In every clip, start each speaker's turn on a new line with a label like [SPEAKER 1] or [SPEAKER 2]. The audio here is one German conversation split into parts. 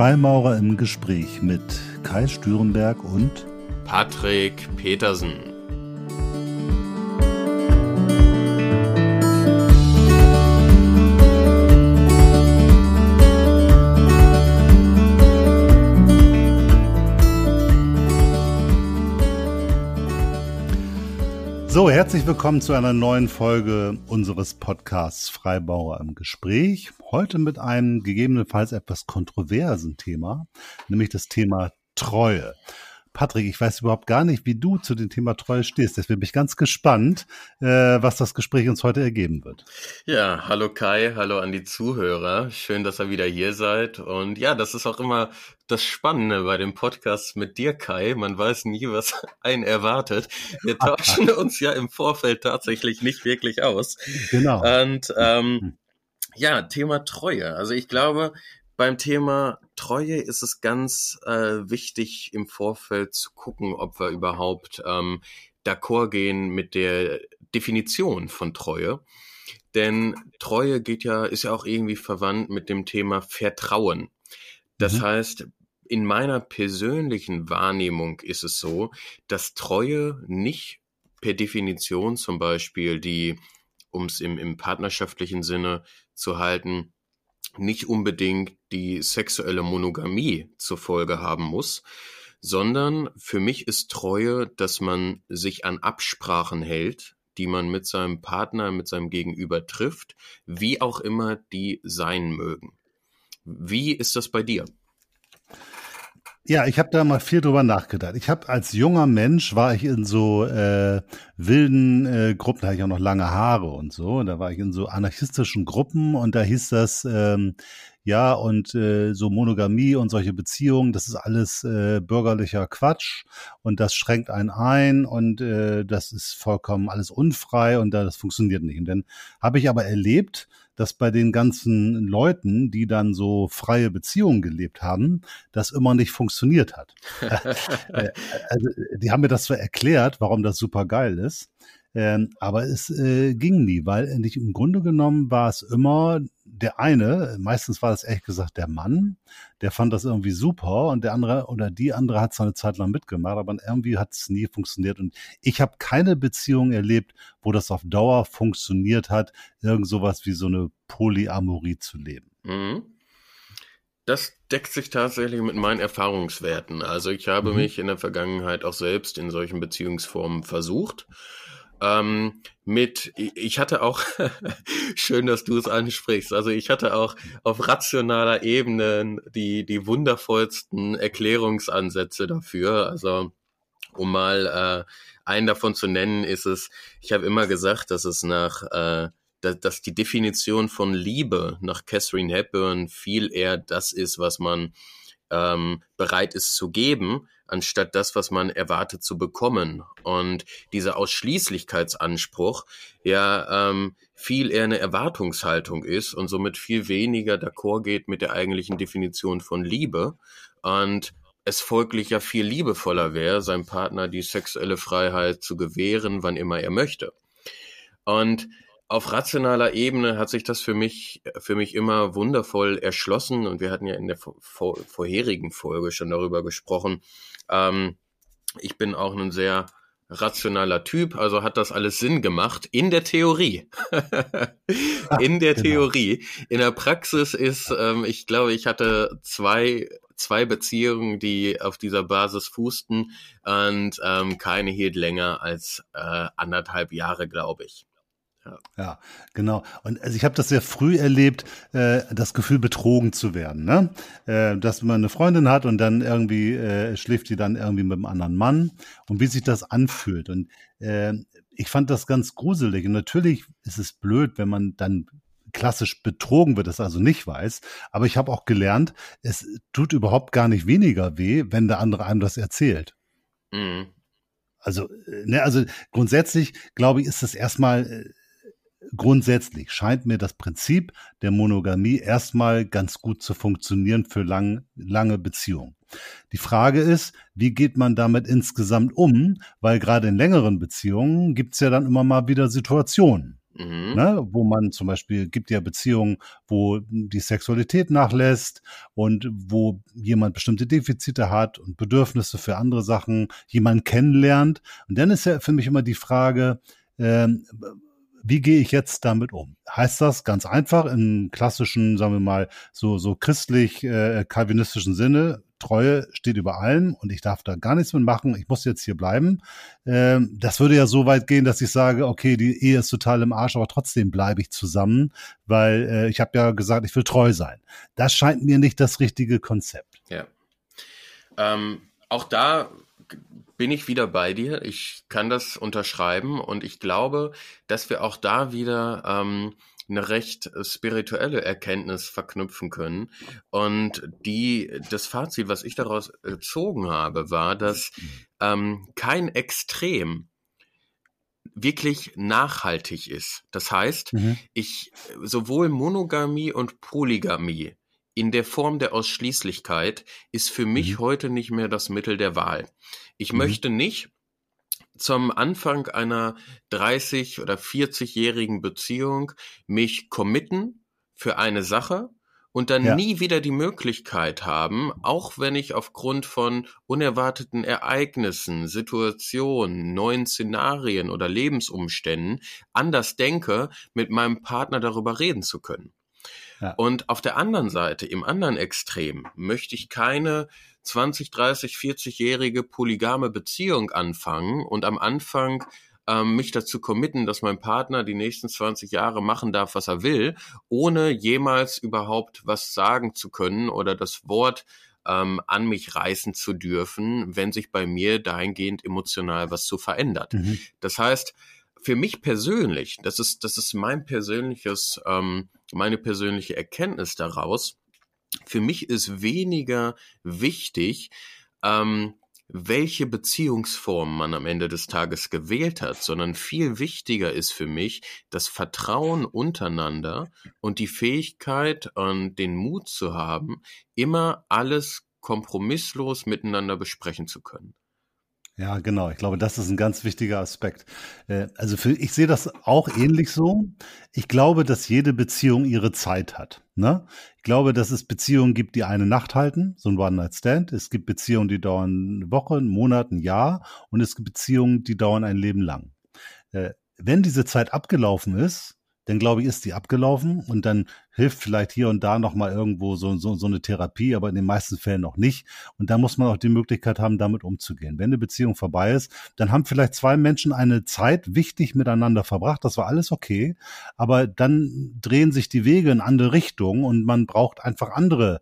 [SPEAKER 1] Freimaurer im Gespräch mit Kai Stürenberg und
[SPEAKER 2] Patrick Petersen.
[SPEAKER 1] So, herzlich willkommen zu einer neuen Folge unseres Podcasts Freibauer im Gespräch. Heute mit einem gegebenenfalls etwas kontroversen Thema, nämlich das Thema Treue. Patrick, ich weiß überhaupt gar nicht, wie du zu dem Thema Treue stehst. Deswegen bin ich ganz gespannt, äh, was das Gespräch uns heute ergeben wird.
[SPEAKER 2] Ja, hallo Kai, hallo an die Zuhörer. Schön, dass ihr wieder hier seid. Und ja, das ist auch immer das Spannende bei dem Podcast mit dir, Kai. Man weiß nie, was einen erwartet. Wir tauschen uns ja im Vorfeld tatsächlich nicht wirklich aus.
[SPEAKER 1] Genau.
[SPEAKER 2] Und ähm, ja, Thema Treue. Also ich glaube, beim Thema Treue ist es ganz äh, wichtig im Vorfeld zu gucken, ob wir überhaupt ähm, d'accord gehen mit der Definition von Treue. Denn Treue geht ja, ist ja auch irgendwie verwandt mit dem Thema Vertrauen. Das mhm. heißt, in meiner persönlichen Wahrnehmung ist es so, dass Treue nicht per Definition zum Beispiel die, um es im, im partnerschaftlichen Sinne zu halten, nicht unbedingt die sexuelle Monogamie zur Folge haben muss, sondern für mich ist Treue, dass man sich an Absprachen hält, die man mit seinem Partner, mit seinem Gegenüber trifft, wie auch immer die sein mögen. Wie ist das bei dir?
[SPEAKER 1] Ja, ich habe da mal viel drüber nachgedacht. Ich habe als junger Mensch war ich in so äh, wilden äh, Gruppen, da hatte ich auch noch lange Haare und so. Da war ich in so anarchistischen Gruppen und da hieß das ähm, ja und äh, so Monogamie und solche Beziehungen, das ist alles äh, bürgerlicher Quatsch und das schränkt einen ein und äh, das ist vollkommen alles unfrei und das funktioniert nicht. Und dann habe ich aber erlebt, dass bei den ganzen Leuten, die dann so freie Beziehungen gelebt haben, das immer nicht funktioniert hat. Äh, also, die haben mir das zwar erklärt, warum das super geil ist, ähm, aber es äh, ging nie, weil nicht im Grunde genommen war es immer der eine, meistens war das ehrlich gesagt der Mann, der fand das irgendwie super und der andere oder die andere hat es eine Zeit lang mitgemacht, aber irgendwie hat es nie funktioniert. Und ich habe keine Beziehung erlebt, wo das auf Dauer funktioniert hat, irgend sowas wie so eine Polyamorie zu leben. Mhm.
[SPEAKER 2] Das deckt sich tatsächlich mit meinen Erfahrungswerten. Also ich habe mhm. mich in der Vergangenheit auch selbst in solchen Beziehungsformen versucht ähm, mit, ich hatte auch, schön, dass du es ansprichst, also ich hatte auch auf rationaler Ebene die, die wundervollsten Erklärungsansätze dafür. Also um mal äh, einen davon zu nennen, ist es, ich habe immer gesagt, dass es nach, äh, dass, dass die Definition von Liebe nach Catherine Hepburn viel eher das ist, was man ähm, bereit ist zu geben, anstatt das, was man erwartet zu bekommen. Und dieser Ausschließlichkeitsanspruch ja ähm, viel eher eine Erwartungshaltung ist und somit viel weniger d'accord geht mit der eigentlichen Definition von Liebe. Und es folglich ja viel liebevoller wäre, seinem Partner die sexuelle Freiheit zu gewähren, wann immer er möchte. Und auf rationaler Ebene hat sich das für mich, für mich immer wundervoll erschlossen und wir hatten ja in der vor, vorherigen Folge schon darüber gesprochen. Ähm, ich bin auch ein sehr rationaler Typ, also hat das alles Sinn gemacht in der Theorie. in der genau. Theorie. In der Praxis ist, ähm, ich glaube, ich hatte zwei zwei Beziehungen, die auf dieser Basis fußten und ähm, keine hielt länger als äh, anderthalb Jahre, glaube ich.
[SPEAKER 1] Ja. ja, genau. Und also ich habe das sehr früh erlebt, äh, das Gefühl, betrogen zu werden. Ne? Äh, dass man eine Freundin hat und dann irgendwie äh, schläft die dann irgendwie mit einem anderen Mann und wie sich das anfühlt. Und äh, ich fand das ganz gruselig. Und natürlich ist es blöd, wenn man dann klassisch betrogen wird, das also nicht weiß. Aber ich habe auch gelernt, es tut überhaupt gar nicht weniger weh, wenn der andere einem das erzählt. Mhm. Also, äh, ne, also grundsätzlich glaube ich, ist das erstmal äh, grundsätzlich scheint mir das Prinzip der Monogamie erstmal ganz gut zu funktionieren für lang, lange Beziehungen. Die Frage ist, wie geht man damit insgesamt um? Weil gerade in längeren Beziehungen gibt es ja dann immer mal wieder Situationen, Mhm. Ne, wo man zum Beispiel gibt ja Beziehungen, wo die Sexualität nachlässt und wo jemand bestimmte Defizite hat und Bedürfnisse für andere Sachen, jemand kennenlernt. Und dann ist ja für mich immer die Frage, ähm, wie gehe ich jetzt damit um? Heißt das ganz einfach im klassischen, sagen wir mal, so, so christlich äh, kalvinistischen Sinne, Treue steht über allem und ich darf da gar nichts mit machen, ich muss jetzt hier bleiben. Ähm, das würde ja so weit gehen, dass ich sage, okay, die Ehe ist total im Arsch, aber trotzdem bleibe ich zusammen, weil äh, ich habe ja gesagt, ich will treu sein. Das scheint mir nicht das richtige Konzept.
[SPEAKER 2] Ja. Ähm, auch da bin ich wieder bei dir. Ich kann das unterschreiben und ich glaube, dass wir auch da wieder ähm, eine recht spirituelle Erkenntnis verknüpfen können. Und die, das Fazit, was ich daraus gezogen habe, war, dass ähm, kein Extrem wirklich nachhaltig ist. Das heißt, mhm. ich sowohl Monogamie und Polygamie in der Form der Ausschließlichkeit ist für mich mhm. heute nicht mehr das Mittel der Wahl. Ich mhm. möchte nicht zum Anfang einer 30 oder 40-jährigen Beziehung mich committen für eine Sache und dann ja. nie wieder die Möglichkeit haben, auch wenn ich aufgrund von unerwarteten Ereignissen, Situationen, neuen Szenarien oder Lebensumständen anders denke, mit meinem Partner darüber reden zu können. Und auf der anderen Seite, im anderen Extrem, möchte ich keine 20, 30, 40-jährige polygame Beziehung anfangen und am Anfang ähm, mich dazu committen, dass mein Partner die nächsten 20 Jahre machen darf, was er will, ohne jemals überhaupt was sagen zu können oder das Wort ähm, an mich reißen zu dürfen, wenn sich bei mir dahingehend emotional was zu verändert. Mhm. Das heißt, für mich persönlich, das ist, das ist mein persönliches, ähm, meine persönliche Erkenntnis daraus. Für mich ist weniger wichtig, ähm, welche Beziehungsform man am Ende des Tages gewählt hat, sondern viel wichtiger ist für mich das Vertrauen untereinander und die Fähigkeit und den Mut zu haben, immer alles kompromisslos miteinander besprechen zu können.
[SPEAKER 1] Ja, genau. Ich glaube, das ist ein ganz wichtiger Aspekt. Äh, also für, ich sehe das auch ähnlich so. Ich glaube, dass jede Beziehung ihre Zeit hat. Ne? Ich glaube, dass es Beziehungen gibt, die eine Nacht halten, so ein One-Night-Stand. Es gibt Beziehungen, die dauern eine Woche, einen Monat, ein Jahr. Und es gibt Beziehungen, die dauern ein Leben lang. Äh, wenn diese Zeit abgelaufen ist, dann glaube ich, ist die abgelaufen und dann hilft vielleicht hier und da nochmal irgendwo so, so, so eine Therapie, aber in den meisten Fällen noch nicht. Und da muss man auch die Möglichkeit haben, damit umzugehen. Wenn eine Beziehung vorbei ist, dann haben vielleicht zwei Menschen eine Zeit wichtig miteinander verbracht. Das war alles okay. Aber dann drehen sich die Wege in andere Richtungen und man braucht einfach andere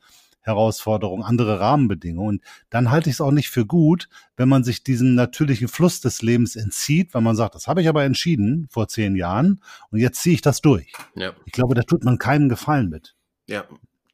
[SPEAKER 1] Herausforderungen, andere Rahmenbedingungen. Und dann halte ich es auch nicht für gut, wenn man sich diesem natürlichen Fluss des Lebens entzieht, weil man sagt, das habe ich aber entschieden vor zehn Jahren und jetzt ziehe ich das durch. Ja. Ich glaube, da tut man keinen Gefallen mit.
[SPEAKER 2] Ja,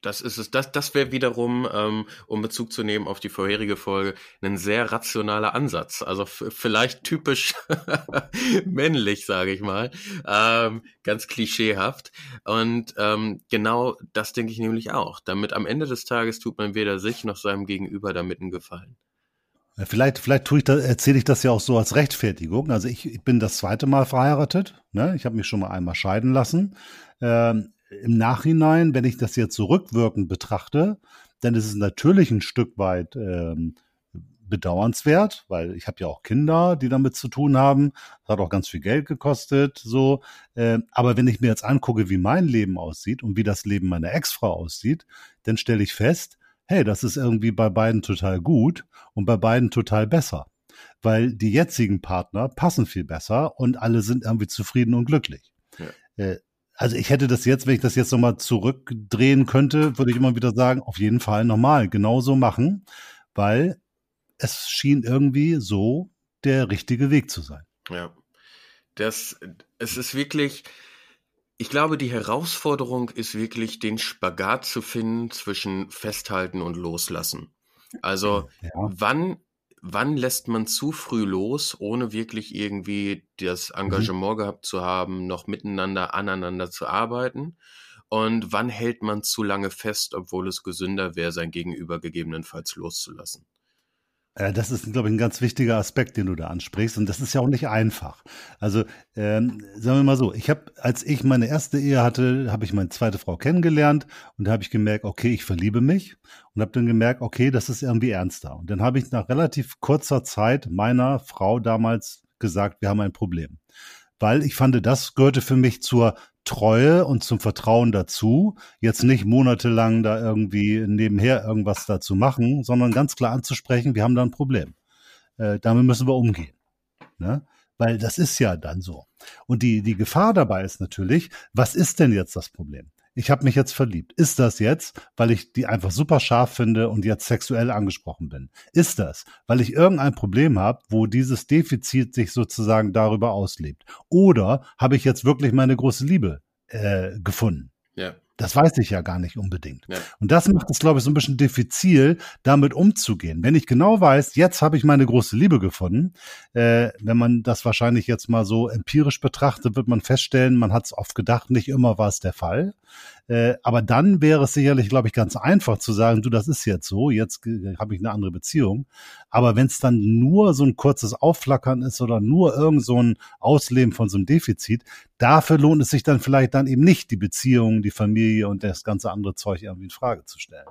[SPEAKER 2] das ist es. Das, das wäre wiederum, ähm, um Bezug zu nehmen auf die vorherige Folge, ein sehr rationaler Ansatz. Also vielleicht typisch männlich, sage ich mal, ähm, ganz klischeehaft. Und ähm, genau das denke ich nämlich auch. Damit am Ende des Tages tut man weder sich noch seinem Gegenüber damit einen Gefallen.
[SPEAKER 1] Vielleicht, vielleicht tue ich da, erzähle ich das ja auch so als Rechtfertigung. Also ich, ich bin das zweite Mal verheiratet. Ne? Ich habe mich schon mal einmal scheiden lassen. Ähm, im Nachhinein, wenn ich das jetzt so rückwirkend betrachte, dann ist es natürlich ein Stück weit ähm, bedauernswert, weil ich habe ja auch Kinder, die damit zu tun haben. Das hat auch ganz viel Geld gekostet, so. Äh, aber wenn ich mir jetzt angucke, wie mein Leben aussieht und wie das Leben meiner Ex-Frau aussieht, dann stelle ich fest, hey, das ist irgendwie bei beiden total gut und bei beiden total besser. Weil die jetzigen Partner passen viel besser und alle sind irgendwie zufrieden und glücklich. Ja. Äh, also ich hätte das jetzt, wenn ich das jetzt nochmal zurückdrehen könnte, würde ich immer wieder sagen, auf jeden Fall normal, genauso machen, weil es schien irgendwie so der richtige Weg zu sein.
[SPEAKER 2] Ja. Das, es ist wirklich, ich glaube, die Herausforderung ist wirklich, den Spagat zu finden zwischen Festhalten und Loslassen. Also, ja. wann wann lässt man zu früh los, ohne wirklich irgendwie das mhm. Engagement mhm. gehabt zu haben, noch miteinander aneinander zu arbeiten? Und wann hält man zu lange fest, obwohl es gesünder wäre, sein Gegenüber gegebenenfalls loszulassen?
[SPEAKER 1] Äh, das ist, glaube ich, ein ganz wichtiger Aspekt, den du da ansprichst. Und das ist ja auch nicht einfach. Also, ähm, sagen wir mal so, ich habe, als ich meine erste Ehe hatte, habe ich meine zweite Frau kennengelernt und da habe ich gemerkt, okay, ich verliebe mich und habe dann gemerkt, okay, das ist irgendwie ernster. Und dann habe ich nach relativ kurzer Zeit meiner Frau damals gesagt, wir haben ein Problem. Weil ich fand, das gehörte für mich zur Treue und zum Vertrauen dazu, jetzt nicht monatelang da irgendwie nebenher irgendwas dazu machen, sondern ganz klar anzusprechen, wir haben da ein Problem. Äh, damit müssen wir umgehen. Ne? Weil das ist ja dann so. Und die, die Gefahr dabei ist natürlich, was ist denn jetzt das Problem? Ich habe mich jetzt verliebt. Ist das jetzt, weil ich die einfach super scharf finde und jetzt sexuell angesprochen bin? Ist das, weil ich irgendein Problem habe, wo dieses Defizit sich sozusagen darüber auslebt? Oder habe ich jetzt wirklich meine große Liebe äh, gefunden? Ja. Das weiß ich ja gar nicht unbedingt. Ja. Und das macht es, glaube ich, so ein bisschen diffizil, damit umzugehen. Wenn ich genau weiß, jetzt habe ich meine große Liebe gefunden, äh, wenn man das wahrscheinlich jetzt mal so empirisch betrachtet, wird man feststellen, man hat es oft gedacht, nicht immer war es der Fall. Äh, aber dann wäre es sicherlich, glaube ich, ganz einfach zu sagen, du, das ist jetzt so, jetzt habe ich eine andere Beziehung. Aber wenn es dann nur so ein kurzes Aufflackern ist oder nur irgend so ein Ausleben von so einem Defizit, dafür lohnt es sich dann vielleicht dann eben nicht, die Beziehung, die Familie und das ganze andere Zeug irgendwie in Frage zu stellen.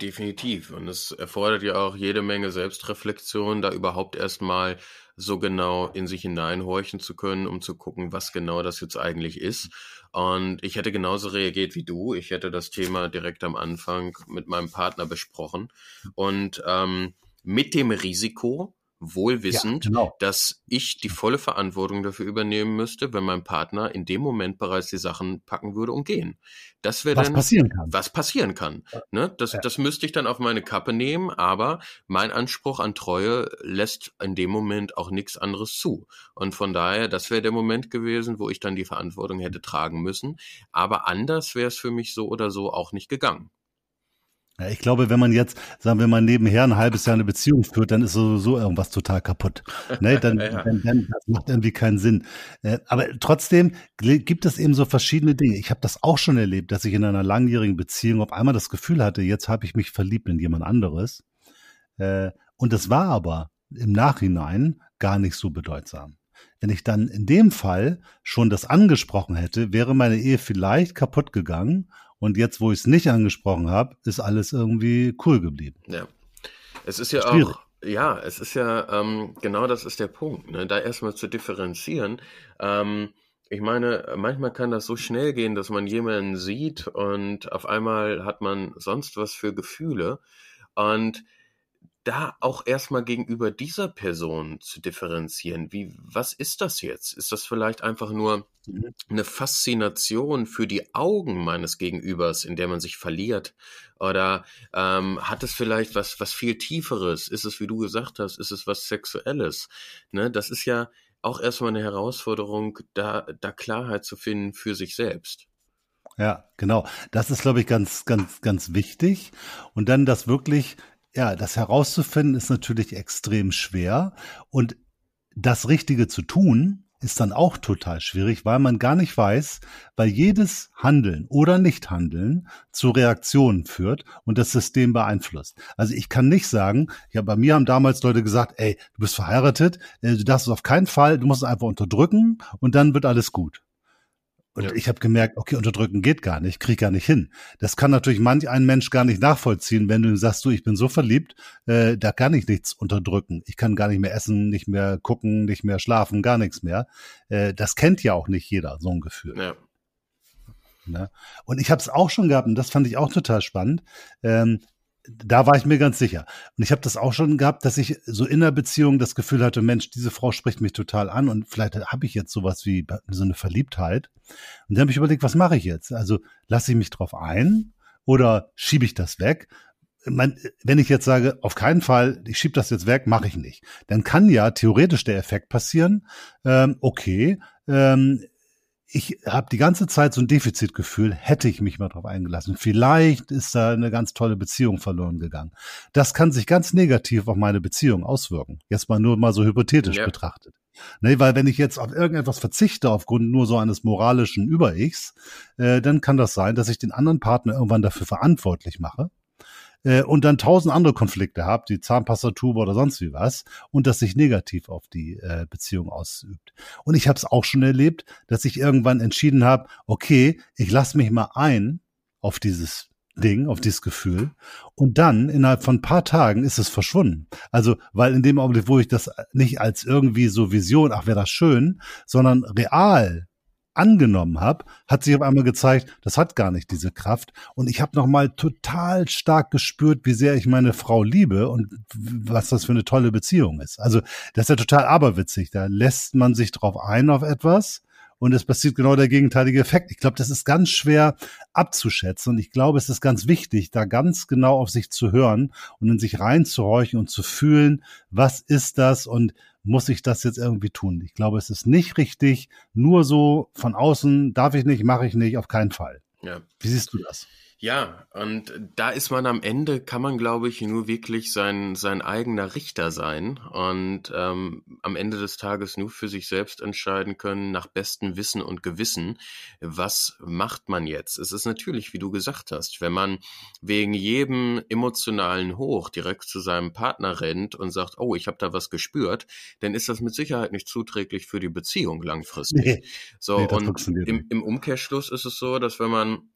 [SPEAKER 2] Definitiv. Und es erfordert ja auch jede Menge Selbstreflexion, da überhaupt erstmal so genau in sich hineinhorchen zu können, um zu gucken, was genau das jetzt eigentlich ist. Und ich hätte genauso reagiert wie du. Ich hätte das Thema direkt am Anfang mit meinem Partner besprochen. Und ähm, mit dem Risiko, wohlwissend, ja, genau. dass ich die volle Verantwortung dafür übernehmen müsste, wenn mein Partner in dem Moment bereits die Sachen packen würde und gehen. Das wäre dann
[SPEAKER 1] passieren kann.
[SPEAKER 2] was passieren kann. Ne? Das, ja. das müsste ich dann auf meine Kappe nehmen, aber mein Anspruch an Treue lässt in dem Moment auch nichts anderes zu. Und von daher, das wäre der Moment gewesen, wo ich dann die Verantwortung hätte tragen müssen. Aber anders wäre es für mich so oder so auch nicht gegangen.
[SPEAKER 1] Ja, ich glaube, wenn man jetzt, sagen wir mal, nebenher ein halbes Jahr eine Beziehung führt, dann ist sowieso irgendwas total kaputt. Ne? Dann, ja. dann, dann das macht irgendwie keinen Sinn. Äh, aber trotzdem gibt es eben so verschiedene Dinge. Ich habe das auch schon erlebt, dass ich in einer langjährigen Beziehung auf einmal das Gefühl hatte, jetzt habe ich mich verliebt in jemand anderes. Äh, und das war aber im Nachhinein gar nicht so bedeutsam. Wenn ich dann in dem Fall schon das angesprochen hätte, wäre meine Ehe vielleicht kaputt gegangen und jetzt, wo ich es nicht angesprochen habe, ist alles irgendwie cool geblieben.
[SPEAKER 2] Ja. Es ist ja Schwierig. auch, ja, es ist ja, ähm, genau das ist der Punkt, ne? da erstmal zu differenzieren. Ähm, ich meine, manchmal kann das so schnell gehen, dass man jemanden sieht und auf einmal hat man sonst was für Gefühle. Und da auch erstmal gegenüber dieser Person zu differenzieren. Wie, was ist das jetzt? Ist das vielleicht einfach nur mhm. eine Faszination für die Augen meines Gegenübers, in der man sich verliert? Oder ähm, hat es vielleicht was, was viel Tieferes? Ist es, wie du gesagt hast, ist es was Sexuelles? Ne, das ist ja auch erstmal eine Herausforderung, da, da Klarheit zu finden für sich selbst.
[SPEAKER 1] Ja, genau. Das ist, glaube ich, ganz, ganz, ganz wichtig. Und dann das wirklich ja, das herauszufinden ist natürlich extrem schwer und das Richtige zu tun ist dann auch total schwierig, weil man gar nicht weiß, weil jedes Handeln oder Nichthandeln zu Reaktionen führt und das System beeinflusst. Also ich kann nicht sagen, ja, bei mir haben damals Leute gesagt, ey, du bist verheiratet, äh, du darfst es auf keinen Fall, du musst es einfach unterdrücken und dann wird alles gut. Und ja. ich habe gemerkt, okay, unterdrücken geht gar nicht, krieg gar nicht hin. Das kann natürlich manch ein Mensch gar nicht nachvollziehen, wenn du ihm sagst, du, ich bin so verliebt, äh, da kann ich nichts unterdrücken. Ich kann gar nicht mehr essen, nicht mehr gucken, nicht mehr schlafen, gar nichts mehr. Äh, das kennt ja auch nicht jeder, so ein Gefühl. Ja. Ne? Und ich habe es auch schon gehabt, und das fand ich auch total spannend. Ähm, da war ich mir ganz sicher. Und ich habe das auch schon gehabt, dass ich so in der Beziehung das Gefühl hatte, Mensch, diese Frau spricht mich total an und vielleicht habe ich jetzt sowas wie so eine Verliebtheit. Und dann habe ich überlegt, was mache ich jetzt? Also lasse ich mich drauf ein oder schiebe ich das weg? Wenn ich jetzt sage, auf keinen Fall, ich schiebe das jetzt weg, mache ich nicht, dann kann ja theoretisch der Effekt passieren, ähm, okay, ähm, ich habe die ganze Zeit so ein Defizitgefühl, hätte ich mich mal drauf eingelassen. Vielleicht ist da eine ganz tolle Beziehung verloren gegangen. Das kann sich ganz negativ auf meine Beziehung auswirken. Jetzt mal nur mal so hypothetisch ja. betrachtet. Ne, weil wenn ich jetzt auf irgendetwas verzichte aufgrund nur so eines moralischen Über-Ichs, äh, dann kann das sein, dass ich den anderen Partner irgendwann dafür verantwortlich mache, äh, und dann tausend andere Konflikte habt, die Zahnpastatube oder sonst wie was, und das sich negativ auf die äh, Beziehung ausübt. Und ich habe es auch schon erlebt, dass ich irgendwann entschieden habe, okay, ich lasse mich mal ein auf dieses Ding, auf dieses Gefühl. Und dann innerhalb von ein paar Tagen ist es verschwunden. Also, weil in dem Augenblick, wo ich das nicht als irgendwie so Vision, ach wäre das schön, sondern real angenommen habe, hat sich auf einmal gezeigt, das hat gar nicht diese Kraft. Und ich habe nochmal total stark gespürt, wie sehr ich meine Frau liebe und was das für eine tolle Beziehung ist. Also das ist ja total aberwitzig. Da lässt man sich drauf ein auf etwas und es passiert genau der gegenteilige Effekt. Ich glaube, das ist ganz schwer abzuschätzen und ich glaube, es ist ganz wichtig, da ganz genau auf sich zu hören und in sich reinzuhorchen und zu fühlen, was ist das und muss ich das jetzt irgendwie tun? Ich glaube, es ist nicht richtig, nur so von außen, darf ich nicht, mache ich nicht, auf keinen Fall. Ja. Wie siehst du das?
[SPEAKER 2] Ja, und da ist man am Ende, kann man, glaube ich, nur wirklich sein, sein eigener Richter sein und ähm, am Ende des Tages nur für sich selbst entscheiden können, nach bestem Wissen und Gewissen, was macht man jetzt. Es ist natürlich, wie du gesagt hast, wenn man wegen jedem emotionalen Hoch direkt zu seinem Partner rennt und sagt, oh, ich habe da was gespürt, dann ist das mit Sicherheit nicht zuträglich für die Beziehung langfristig. Nee, so, nee, und im, im Umkehrschluss ist es so, dass wenn man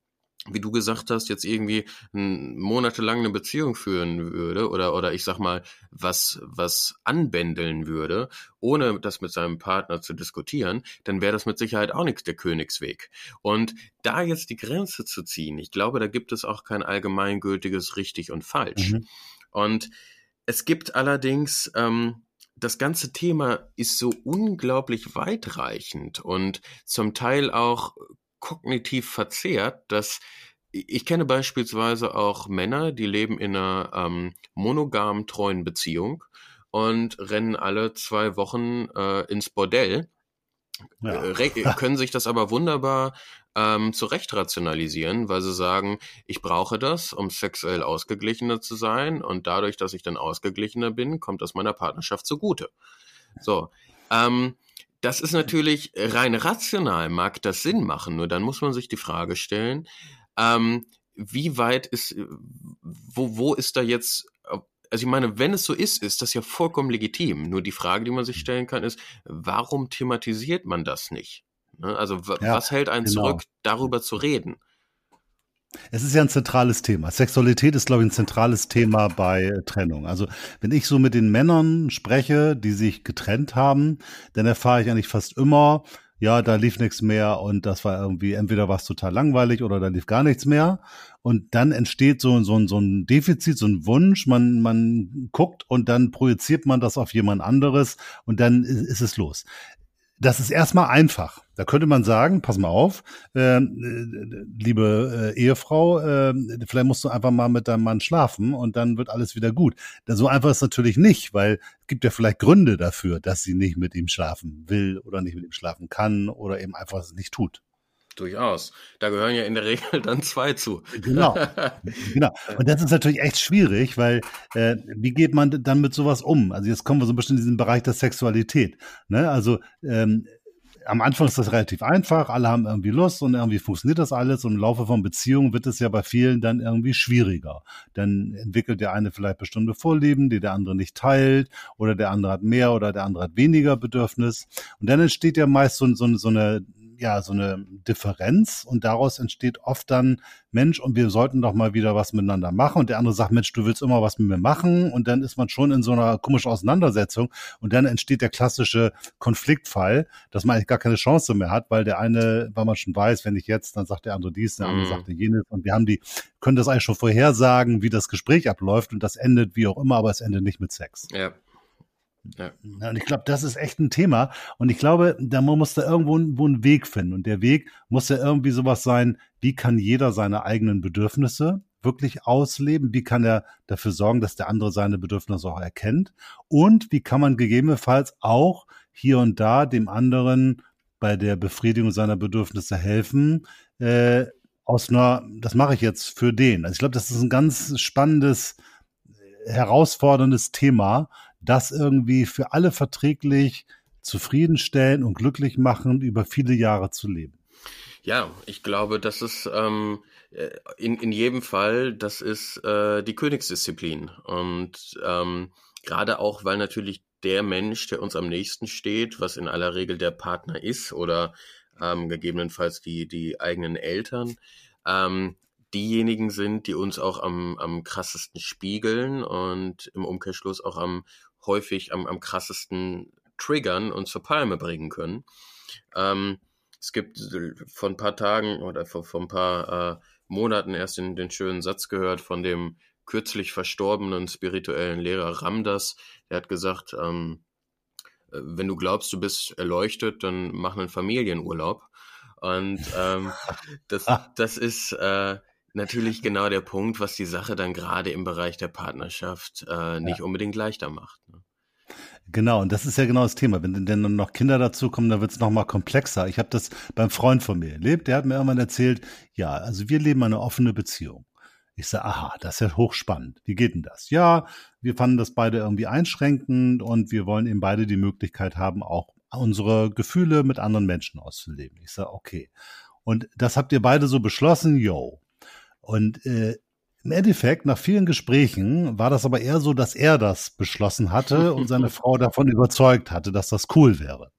[SPEAKER 2] wie du gesagt hast, jetzt irgendwie monatelang eine Beziehung führen würde oder, oder ich sag mal, was, was anbändeln würde, ohne das mit seinem Partner zu diskutieren, dann wäre das mit Sicherheit auch nichts der Königsweg. Und da jetzt die Grenze zu ziehen, ich glaube, da gibt es auch kein allgemeingültiges richtig und falsch. Mhm. Und es gibt allerdings, ähm, das ganze Thema ist so unglaublich weitreichend und zum Teil auch kognitiv verzerrt, dass ich kenne beispielsweise auch Männer, die leben in einer ähm, monogam treuen Beziehung und rennen alle zwei Wochen äh, ins Bordell, ja. äh, können sich das aber wunderbar ähm, zurecht rationalisieren, weil sie sagen, ich brauche das, um sexuell ausgeglichener zu sein und dadurch, dass ich dann ausgeglichener bin, kommt das meiner Partnerschaft zugute. So, ähm, das ist natürlich rein rational, mag das Sinn machen, nur dann muss man sich die Frage stellen, ähm, wie weit ist, wo, wo ist da jetzt, also ich meine, wenn es so ist, ist das ja vollkommen legitim. Nur die Frage, die man sich stellen kann, ist, warum thematisiert man das nicht? Ne, also ja, was hält einen genau. zurück, darüber zu reden?
[SPEAKER 1] Es ist ja ein zentrales Thema. Sexualität ist, glaube ich, ein zentrales Thema bei Trennung. Also wenn ich so mit den Männern spreche, die sich getrennt haben, dann erfahre ich eigentlich fast immer, ja, da lief nichts mehr und das war irgendwie, entweder war es total langweilig oder da lief gar nichts mehr. Und dann entsteht so, so, so ein Defizit, so ein Wunsch, man, man guckt und dann projiziert man das auf jemand anderes und dann ist, ist es los das ist erstmal einfach. Da könnte man sagen, pass mal auf, äh, liebe äh, Ehefrau, äh, vielleicht musst du einfach mal mit deinem Mann schlafen und dann wird alles wieder gut. So einfach ist natürlich nicht, weil es gibt ja vielleicht Gründe dafür, dass sie nicht mit ihm schlafen will oder nicht mit ihm schlafen kann oder eben einfach es nicht tut.
[SPEAKER 2] Durchaus. Da gehören ja in der Regel dann zwei zu.
[SPEAKER 1] Genau. genau. Und das ist natürlich echt schwierig, weil äh, wie geht man dann mit sowas um? Also jetzt kommen wir so ein bisschen in diesen Bereich der Sexualität. Ne? Also ähm, am Anfang ist das relativ einfach, alle haben irgendwie Lust und irgendwie funktioniert das alles und im Laufe von Beziehungen wird es ja bei vielen dann irgendwie schwieriger. Dann entwickelt der eine vielleicht bestimmte Vorlieben, die der andere nicht teilt oder der andere hat mehr oder der andere hat weniger Bedürfnis und dann entsteht ja meist so, so, so eine ja so eine Differenz und daraus entsteht oft dann Mensch und wir sollten doch mal wieder was miteinander machen und der andere sagt Mensch du willst immer was mit mir machen und dann ist man schon in so einer komischen Auseinandersetzung und dann entsteht der klassische Konfliktfall, dass man eigentlich gar keine Chance mehr hat, weil der eine, weil man schon weiß, wenn ich jetzt, dann sagt der andere dies, der andere mhm. sagt jenes und wir haben die können das eigentlich schon vorhersagen, wie das Gespräch abläuft und das endet wie auch immer, aber es endet nicht mit Sex.
[SPEAKER 2] Ja.
[SPEAKER 1] Ja. Und ich glaube, das ist echt ein Thema. Und ich glaube, da muss da irgendwo, einen Weg finden. Und der Weg muss ja irgendwie sowas sein, wie kann jeder seine eigenen Bedürfnisse wirklich ausleben? Wie kann er dafür sorgen, dass der andere seine Bedürfnisse auch erkennt? Und wie kann man gegebenenfalls auch hier und da dem anderen bei der Befriedigung seiner Bedürfnisse helfen? Äh, aus einer, das mache ich jetzt für den. Also ich glaube, das ist ein ganz spannendes, herausforderndes Thema, das irgendwie für alle verträglich zufriedenstellen und glücklich machen, über viele Jahre zu leben.
[SPEAKER 2] Ja, ich glaube, das ist ähm, äh, in, in jedem Fall, das ist äh, die Königsdisziplin. Und ähm, gerade auch, weil natürlich der Mensch, der uns am nächsten steht, was in aller Regel der Partner ist oder ähm, gegebenenfalls die, die eigenen Eltern, ähm, diejenigen sind, die uns auch am, am krassesten spiegeln und im Umkehrschluss auch am häufig am, am krassesten triggern und zur Palme bringen können. Ähm, es gibt vor ein paar Tagen oder vor, vor ein paar äh, Monaten erst den, den schönen Satz gehört von dem kürzlich verstorbenen spirituellen Lehrer Ramdas. Der hat gesagt, ähm, äh, wenn du glaubst, du bist erleuchtet, dann mach einen Familienurlaub. Und ähm, das, das ist äh, natürlich genau der Punkt, was die Sache dann gerade im Bereich der Partnerschaft äh, nicht ja. unbedingt leichter macht. Ne?
[SPEAKER 1] Genau, und das ist ja genau das Thema. Wenn denn noch Kinder dazukommen, dann wird es nochmal komplexer. Ich habe das beim Freund von mir erlebt, der hat mir irgendwann erzählt, ja, also wir leben eine offene Beziehung. Ich sage, aha, das ist ja hochspannend. Wie geht denn das? Ja, wir fanden das beide irgendwie einschränkend und wir wollen eben beide die Möglichkeit haben, auch unsere Gefühle mit anderen Menschen auszuleben. Ich sage, okay. Und das habt ihr beide so beschlossen, yo. Und äh, im Endeffekt, nach vielen Gesprächen, war das aber eher so, dass er das beschlossen hatte und seine Frau davon überzeugt hatte, dass das cool wäre.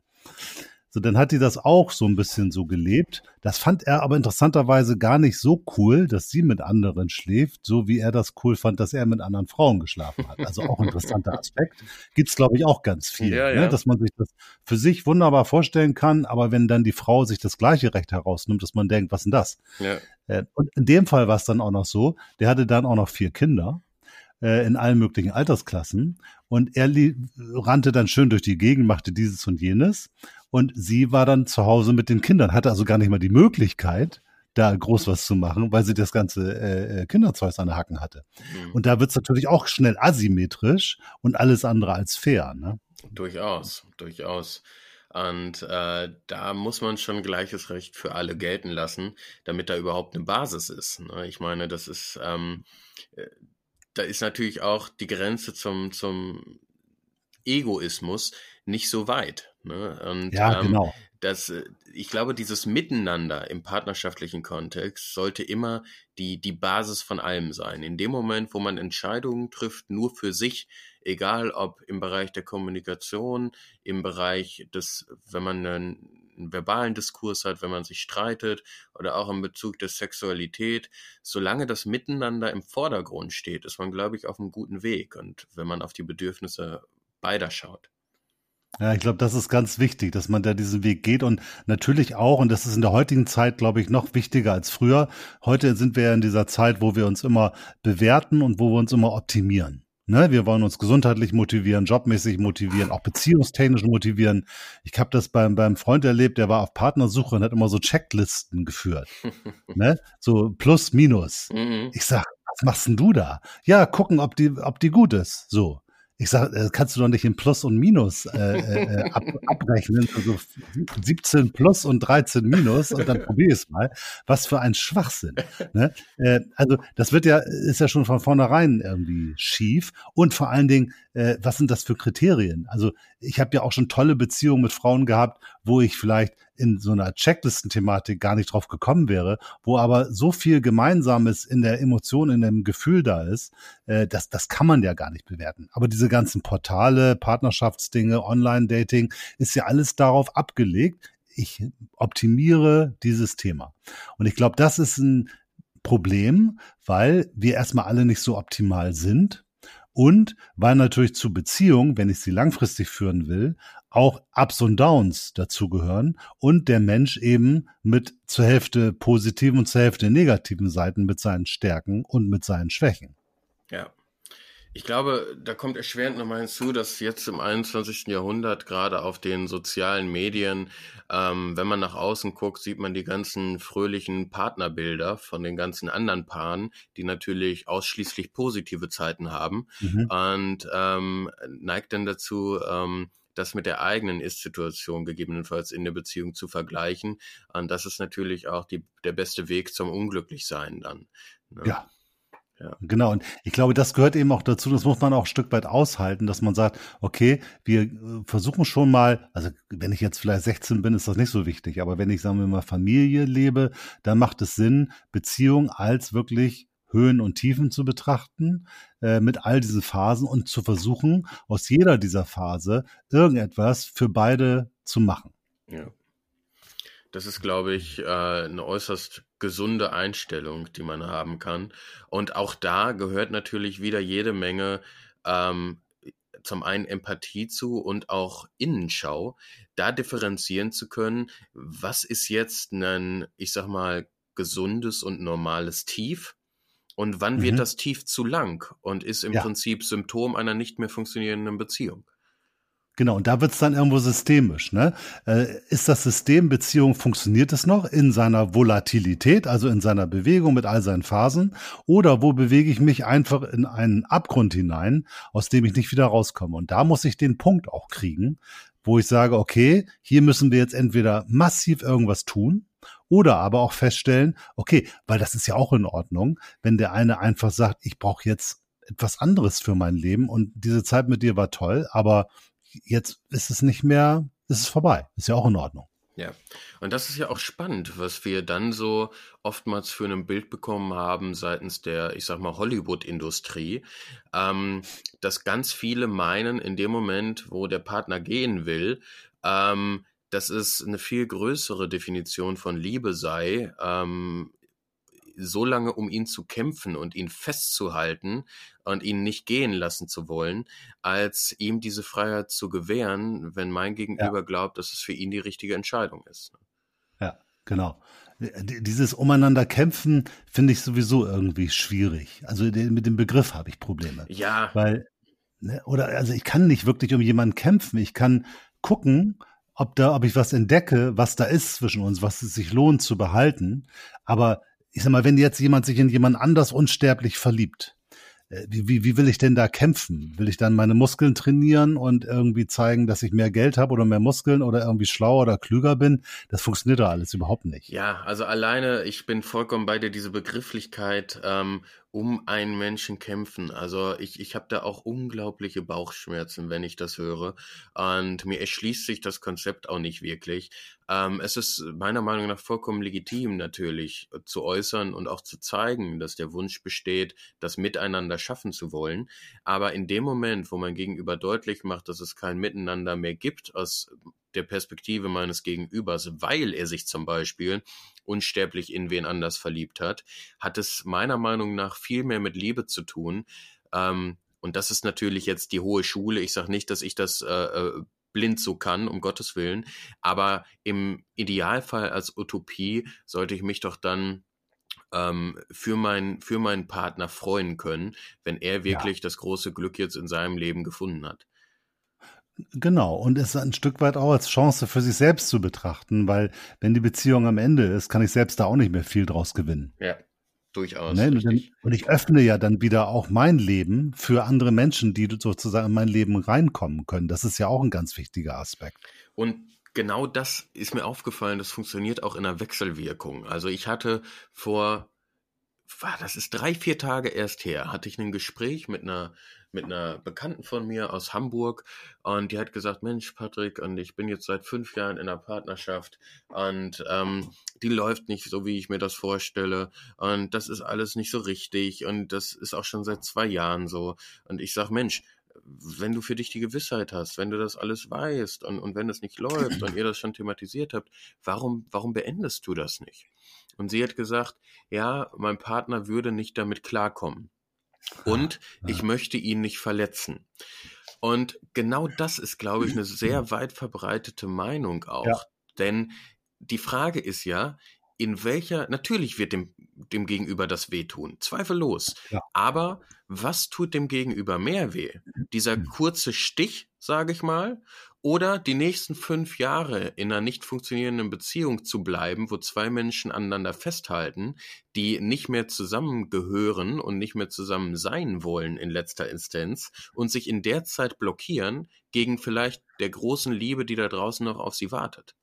[SPEAKER 1] So, dann hat die das auch so ein bisschen so gelebt. Das fand er aber interessanterweise gar nicht so cool, dass sie mit anderen schläft, so wie er das cool fand, dass er mit anderen Frauen geschlafen hat. Also auch ein interessanter Aspekt. Gibt's glaube ich, auch ganz viel, ja, ne? ja. dass man sich das für sich wunderbar vorstellen kann, aber wenn dann die Frau sich das gleiche Recht herausnimmt, dass man denkt, was denn das? Ja. Äh, und in dem Fall war es dann auch noch so, der hatte dann auch noch vier Kinder äh, in allen möglichen Altersklassen. Und er rannte dann schön durch die Gegend, machte dieses und jenes. Und sie war dann zu Hause mit den Kindern, hatte also gar nicht mal die Möglichkeit, da groß was zu machen, weil sie das ganze äh, äh Kinderzeug an der Hacken hatte. Mhm. Und da wird es natürlich auch schnell asymmetrisch und alles andere als fair. Ne?
[SPEAKER 2] Durchaus, durchaus. Und äh, da muss man schon gleiches Recht für alle gelten lassen, damit da überhaupt eine Basis ist. Ne? Ich meine, das ist, ähm, äh, da ist natürlich auch die Grenze zum, zum Egoismus nicht so weit. Ne? Und,
[SPEAKER 1] ja, ähm, genau.
[SPEAKER 2] Das, äh, ich glaube, dieses Miteinander im partnerschaftlichen Kontext sollte immer die, die Basis von allem sein. In dem Moment, wo man Entscheidungen trifft, nur für sich, egal ob im Bereich der Kommunikation, im Bereich des, wenn man einen, einen verbalen Diskurs hat, wenn man sich streitet oder auch in Bezug der Sexualität, solange das Miteinander im Vordergrund steht, ist man, glaube ich, auf einem guten Weg. Und wenn man auf die Bedürfnisse beider schaut.
[SPEAKER 1] Ja, ich glaube, das ist ganz wichtig, dass man da diesen Weg geht und natürlich auch, und das ist in der heutigen Zeit, glaube ich, noch wichtiger als früher. Heute sind wir ja in dieser Zeit, wo wir uns immer bewerten und wo wir uns immer optimieren. Ne, wir wollen uns gesundheitlich motivieren, jobmäßig motivieren, auch beziehungstechnisch motivieren. Ich habe das beim, beim Freund erlebt, der war auf Partnersuche und hat immer so Checklisten geführt. ne? So plus, minus. Mhm. Ich sag, was machst denn du da? Ja, gucken, ob die, ob die gut ist. So. Ich sage, äh, kannst du doch nicht in Plus und Minus äh, äh, ab, abrechnen, also 17 Plus und 13 Minus und dann probier es mal. Was für ein Schwachsinn. Ne? Äh, also das wird ja, ist ja schon von vornherein irgendwie schief und vor allen Dingen, äh, was sind das für Kriterien? Also ich habe ja auch schon tolle Beziehungen mit Frauen gehabt, wo ich vielleicht in so einer Checklisten-Thematik gar nicht drauf gekommen wäre, wo aber so viel Gemeinsames in der Emotion, in dem Gefühl da ist, äh, das, das kann man ja gar nicht bewerten. Aber diese ganzen Portale, Partnerschaftsdinge, Online-Dating, ist ja alles darauf abgelegt. Ich optimiere dieses Thema. Und ich glaube, das ist ein Problem, weil wir erstmal alle nicht so optimal sind und weil natürlich zu Beziehungen, wenn ich sie langfristig führen will, auch Ups und Downs dazugehören und der Mensch eben mit zur Hälfte positiven und zur Hälfte negativen Seiten mit seinen Stärken und mit seinen Schwächen.
[SPEAKER 2] Ja. Ich glaube, da kommt erschwerend nochmal hinzu, dass jetzt im 21. Jahrhundert gerade auf den sozialen Medien, ähm, wenn man nach außen guckt, sieht man die ganzen fröhlichen Partnerbilder von den ganzen anderen Paaren, die natürlich ausschließlich positive Zeiten haben mhm. und ähm, neigt dann dazu, ähm, das mit der eigenen Ist-Situation gegebenenfalls in der Beziehung zu vergleichen. Und das ist natürlich auch die, der beste Weg zum Unglücklichsein dann.
[SPEAKER 1] Ne? Ja. Ja. Genau, und ich glaube, das gehört eben auch dazu, das muss man auch ein Stück weit aushalten, dass man sagt, okay, wir äh, versuchen schon mal, also wenn ich jetzt vielleicht 16 bin, ist das nicht so wichtig, aber wenn ich, sagen wir mal, Familie lebe, dann macht es Sinn, Beziehung als wirklich Höhen und Tiefen zu betrachten, äh, mit all diesen Phasen und zu versuchen, aus jeder dieser Phase irgendetwas für beide zu machen.
[SPEAKER 2] Ja. Das ist, glaube ich, äh, eine äußerst gesunde Einstellung, die man haben kann. Und auch da gehört natürlich wieder jede Menge ähm, zum einen Empathie zu und auch Innenschau, da differenzieren zu können, was ist jetzt ein, ich sag mal, gesundes und normales Tief und wann mhm. wird das Tief zu lang und ist im ja. Prinzip Symptom einer nicht mehr funktionierenden Beziehung.
[SPEAKER 1] Genau, und da wird's dann irgendwo systemisch. Ne? Äh, ist das System Beziehung, funktioniert es noch in seiner Volatilität, also in seiner Bewegung mit all seinen Phasen? Oder wo bewege ich mich einfach in einen Abgrund hinein, aus dem ich nicht wieder rauskomme? Und da muss ich den Punkt auch kriegen, wo ich sage, okay, hier müssen wir jetzt entweder massiv irgendwas tun, oder aber auch feststellen, okay, weil das ist ja auch in Ordnung, wenn der eine einfach sagt, ich brauche jetzt etwas anderes für mein Leben und diese Zeit mit dir war toll, aber jetzt ist es nicht mehr, ist es vorbei. Ist ja auch in Ordnung.
[SPEAKER 2] Ja, und das ist ja auch spannend, was wir dann so oftmals für ein Bild bekommen haben seitens der, ich sag mal, Hollywood-Industrie, ähm, dass ganz viele meinen, in dem Moment, wo der Partner gehen will, ähm, dass es eine viel größere Definition von Liebe sei, ähm, so lange um ihn zu kämpfen und ihn festzuhalten und ihn nicht gehen lassen zu wollen, als ihm diese Freiheit zu gewähren, wenn mein Gegenüber ja. glaubt, dass es für ihn die richtige Entscheidung ist.
[SPEAKER 1] Ja, genau. Dieses umeinander kämpfen finde ich sowieso irgendwie schwierig. Also mit dem Begriff habe ich Probleme.
[SPEAKER 2] Ja.
[SPEAKER 1] Weil, ne, oder also ich kann nicht wirklich um jemanden kämpfen. Ich kann gucken, ob da, ob ich was entdecke, was da ist zwischen uns, was es sich lohnt zu behalten. Aber ich sag mal, wenn jetzt jemand sich in jemand anders unsterblich verliebt, äh, wie, wie, wie will ich denn da kämpfen? Will ich dann meine Muskeln trainieren und irgendwie zeigen, dass ich mehr Geld habe oder mehr Muskeln oder irgendwie schlauer oder klüger bin? Das funktioniert doch alles überhaupt nicht.
[SPEAKER 2] Ja, also alleine, ich bin vollkommen bei dir, diese Begrifflichkeit, ähm, um einen Menschen kämpfen. Also ich, ich habe da auch unglaubliche Bauchschmerzen, wenn ich das höre. Und mir erschließt sich das Konzept auch nicht wirklich. Ähm, es ist meiner Meinung nach vollkommen legitim natürlich zu äußern und auch zu zeigen, dass der Wunsch besteht, das Miteinander schaffen zu wollen. Aber in dem Moment, wo man gegenüber deutlich macht, dass es kein Miteinander mehr gibt aus der Perspektive meines Gegenübers, weil er sich zum Beispiel unsterblich in wen anders verliebt hat, hat es meiner Meinung nach viel mehr mit Liebe zu tun. Ähm, und das ist natürlich jetzt die hohe Schule. Ich sage nicht, dass ich das äh, äh, blind so kann, um Gottes Willen. Aber im Idealfall als Utopie sollte ich mich doch dann ähm, für, mein, für meinen Partner freuen können, wenn er wirklich ja. das große Glück jetzt in seinem Leben gefunden hat.
[SPEAKER 1] Genau, und es ein Stück weit auch als Chance für sich selbst zu betrachten, weil wenn die Beziehung am Ende ist, kann ich selbst da auch nicht mehr viel draus gewinnen.
[SPEAKER 2] Ja, durchaus.
[SPEAKER 1] Ne? Und ich öffne ja dann wieder auch mein Leben für andere Menschen, die sozusagen in mein Leben reinkommen können. Das ist ja auch ein ganz wichtiger Aspekt.
[SPEAKER 2] Und genau das ist mir aufgefallen, das funktioniert auch in einer Wechselwirkung. Also ich hatte vor, das ist drei, vier Tage erst her, hatte ich ein Gespräch mit einer mit einer Bekannten von mir aus Hamburg und die hat gesagt, Mensch, Patrick, und ich bin jetzt seit fünf Jahren in einer Partnerschaft und ähm, die läuft nicht so, wie ich mir das vorstelle und das ist alles nicht so richtig und das ist auch schon seit zwei Jahren so. Und ich sag, Mensch, wenn du für dich die Gewissheit hast, wenn du das alles weißt und, und wenn das nicht läuft und ihr das schon thematisiert habt, warum, warum beendest du das nicht? Und sie hat gesagt, ja, mein Partner würde nicht damit klarkommen. Und ja. ich möchte ihn nicht verletzen. Und genau das ist, glaube ich, eine sehr weit verbreitete Meinung auch. Ja. Denn die Frage ist ja, in welcher, natürlich wird dem, dem Gegenüber das wehtun, zweifellos. Ja. Aber was tut dem Gegenüber mehr weh? Dieser hm. kurze Stich, sage ich mal, oder die nächsten fünf Jahre in einer nicht funktionierenden Beziehung zu bleiben, wo zwei Menschen aneinander festhalten, die nicht mehr zusammengehören und nicht mehr zusammen sein wollen in letzter Instanz und sich in der Zeit blockieren gegen vielleicht der großen Liebe, die da draußen noch auf sie wartet.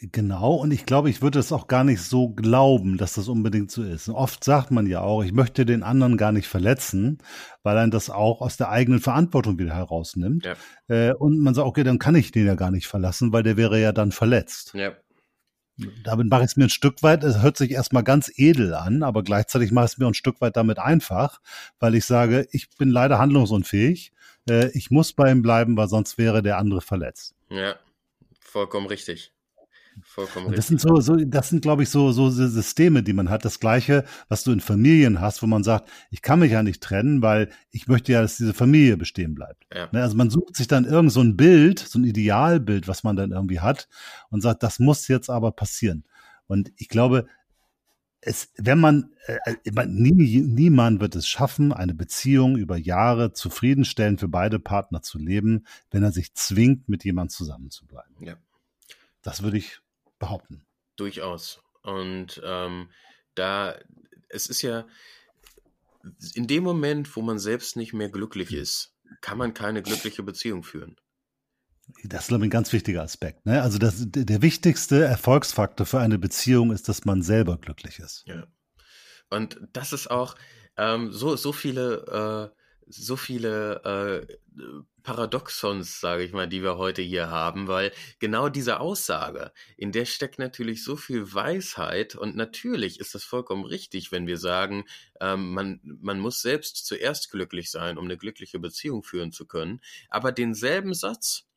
[SPEAKER 1] Genau, und ich glaube, ich würde es auch gar nicht so glauben, dass das unbedingt so ist. oft sagt man ja auch, ich möchte den anderen gar nicht verletzen, weil dann das auch aus der eigenen Verantwortung wieder herausnimmt. Ja. Äh, und man sagt, okay, dann kann ich den ja gar nicht verlassen, weil der wäre ja dann verletzt. Ja. Damit mache ich es mir ein Stück weit, es hört sich erstmal ganz edel an, aber gleichzeitig mache ich es mir ein Stück weit damit einfach, weil ich sage, ich bin leider handlungsunfähig, äh, ich muss bei ihm bleiben, weil sonst wäre der andere verletzt.
[SPEAKER 2] Ja, vollkommen richtig.
[SPEAKER 1] Vollkommen das sind so, so, das sind, glaube ich, so, so Systeme, die man hat. Das Gleiche, was du in Familien hast, wo man sagt, ich kann mich ja nicht trennen, weil ich möchte ja, dass diese Familie bestehen bleibt. Ja. Ne, also man sucht sich dann irgend so ein Bild, so ein Idealbild, was man dann irgendwie hat und sagt, das muss jetzt aber passieren. Und ich glaube, es, wenn man, äh, nie, niemand wird es schaffen, eine Beziehung über Jahre zufriedenstellend für beide Partner zu leben, wenn er sich zwingt, mit jemandem zusammenzubleiben. Ja. Das würde ich behaupten.
[SPEAKER 2] Durchaus. Und ähm, da, es ist ja, in dem Moment, wo man selbst nicht mehr glücklich ist, kann man keine glückliche Beziehung führen.
[SPEAKER 1] Das ist, glaube ich, ein ganz wichtiger Aspekt. Ne? Also das, der wichtigste Erfolgsfaktor für eine Beziehung ist, dass man selber glücklich ist.
[SPEAKER 2] Ja. Und das ist auch ähm, so, so viele, äh, so viele äh, Paradoxons, sage ich mal, die wir heute hier haben, weil genau diese Aussage, in der steckt natürlich so viel Weisheit und natürlich ist das vollkommen richtig, wenn wir sagen, ähm, man, man muss selbst zuerst glücklich sein, um eine glückliche Beziehung führen zu können. Aber denselben Satz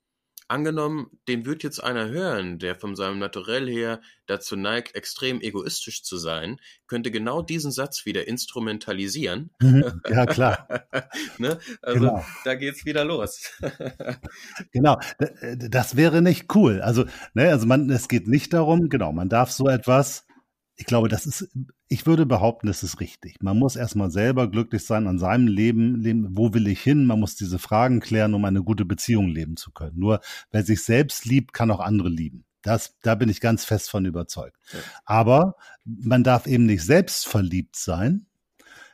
[SPEAKER 2] angenommen, den wird jetzt einer hören, der von seinem Naturell her dazu neigt, extrem egoistisch zu sein, könnte genau diesen Satz wieder instrumentalisieren.
[SPEAKER 1] Mhm. ja, klar.
[SPEAKER 2] ne? Also genau. da geht's wieder los.
[SPEAKER 1] genau, das wäre nicht cool. Also, ne, also man, es geht nicht darum, genau, man darf so etwas ich glaube, das ist, ich würde behaupten, das ist richtig. Man muss erstmal selber glücklich sein an seinem Leben, leben, wo will ich hin? Man muss diese Fragen klären, um eine gute Beziehung leben zu können. Nur wer sich selbst liebt, kann auch andere lieben. Das, da bin ich ganz fest von überzeugt. Ja. Aber man darf eben nicht selbst verliebt sein,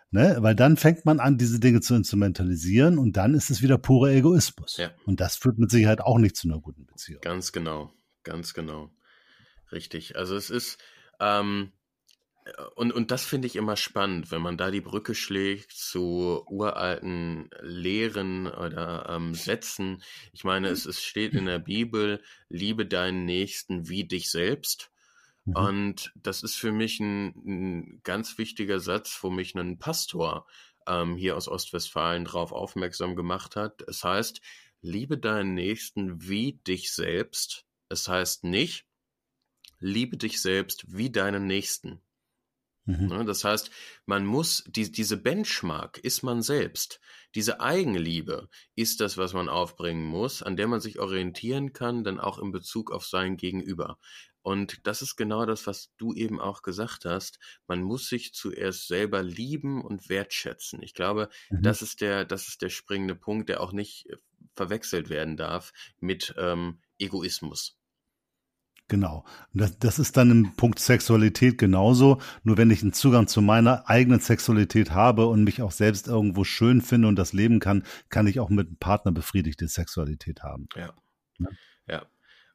[SPEAKER 1] ne? weil dann fängt man an, diese Dinge zu instrumentalisieren und dann ist es wieder purer Egoismus. Ja. Und das führt mit Sicherheit auch nicht zu einer guten Beziehung.
[SPEAKER 2] Ganz genau, ganz genau. Richtig. Also es ist, ähm, und, und das finde ich immer spannend, wenn man da die Brücke schlägt zu uralten Lehren oder ähm, Sätzen. Ich meine, es, es steht in der Bibel, liebe deinen Nächsten wie dich selbst. Mhm. Und das ist für mich ein, ein, ganz wichtiger Satz, wo mich ein Pastor ähm, hier aus Ostwestfalen darauf aufmerksam gemacht hat. Es heißt, liebe deinen Nächsten wie dich selbst. Es heißt nicht, liebe dich selbst wie deinen Nächsten. Mhm. Ne, das heißt, man muss, die, diese Benchmark ist man selbst. Diese Eigenliebe ist das, was man aufbringen muss, an der man sich orientieren kann, dann auch in Bezug auf sein Gegenüber. Und das ist genau das, was du eben auch gesagt hast. Man muss sich zuerst selber lieben und wertschätzen. Ich glaube, mhm. das ist der, das ist der springende Punkt, der auch nicht verwechselt werden darf mit ähm, Egoismus.
[SPEAKER 1] Genau. Das, das ist dann im Punkt Sexualität genauso. Nur wenn ich einen Zugang zu meiner eigenen Sexualität habe und mich auch selbst irgendwo schön finde und das leben kann, kann ich auch mit einem Partner befriedigte Sexualität haben.
[SPEAKER 2] Ja. Ja. ja.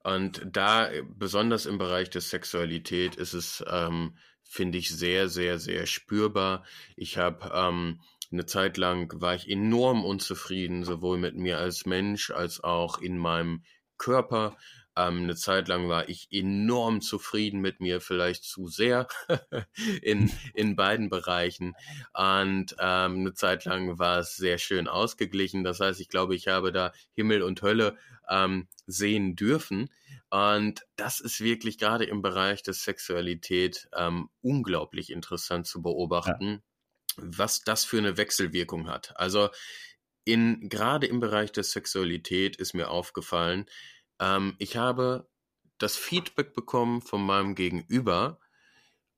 [SPEAKER 2] Und da, besonders im Bereich der Sexualität, ist es, ähm, finde ich, sehr, sehr, sehr spürbar. Ich habe ähm, eine Zeit lang war ich enorm unzufrieden, sowohl mit mir als Mensch als auch in meinem Körper. Ähm, eine Zeit lang war ich enorm zufrieden mit mir, vielleicht zu sehr in, in beiden Bereichen. Und ähm, eine Zeit lang war es sehr schön ausgeglichen. Das heißt, ich glaube, ich habe da Himmel und Hölle ähm, sehen dürfen. Und das ist wirklich gerade im Bereich der Sexualität ähm, unglaublich interessant zu beobachten, ja. was das für eine Wechselwirkung hat. Also in, gerade im Bereich der Sexualität ist mir aufgefallen, ähm, ich habe das Feedback bekommen von meinem Gegenüber.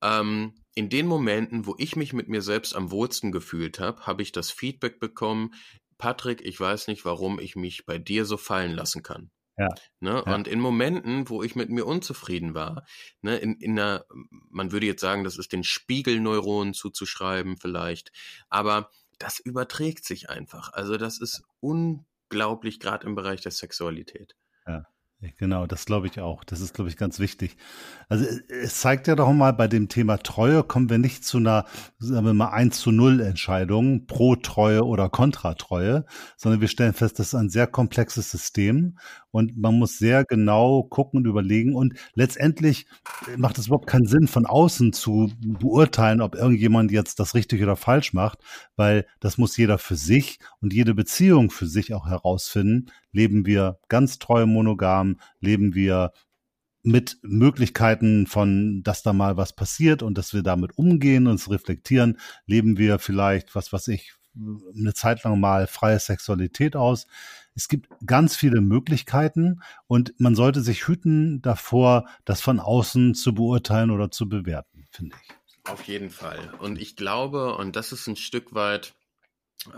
[SPEAKER 2] Ähm, in den Momenten, wo ich mich mit mir selbst am wohlsten gefühlt habe, habe ich das Feedback bekommen, Patrick, ich weiß nicht, warum ich mich bei dir so fallen lassen kann. Ja, ne? Ja. Und in Momenten, wo ich mit mir unzufrieden war, ne, in, in einer, man würde jetzt sagen, das ist den Spiegelneuronen zuzuschreiben vielleicht, aber das überträgt sich einfach. Also das ist unglaublich, gerade im Bereich der Sexualität.
[SPEAKER 1] Ja. Genau, das glaube ich auch. Das ist, glaube ich, ganz wichtig. Also es zeigt ja doch mal, bei dem Thema Treue kommen wir nicht zu einer, sagen wir mal, 1 zu 0 Entscheidung pro Treue oder kontra Treue, sondern wir stellen fest, das ist ein sehr komplexes System und man muss sehr genau gucken und überlegen und letztendlich macht es überhaupt keinen Sinn, von außen zu beurteilen, ob irgendjemand jetzt das richtig oder falsch macht, weil das muss jeder für sich und jede Beziehung für sich auch herausfinden. Leben wir ganz treu monogam? Leben wir mit Möglichkeiten von, dass da mal was passiert und dass wir damit umgehen, uns reflektieren, leben wir vielleicht, was weiß ich, eine Zeit lang mal freie Sexualität aus. Es gibt ganz viele Möglichkeiten und man sollte sich hüten davor, das von außen zu beurteilen oder zu bewerten, finde ich.
[SPEAKER 2] Auf jeden Fall. Und ich glaube, und das ist ein Stück weit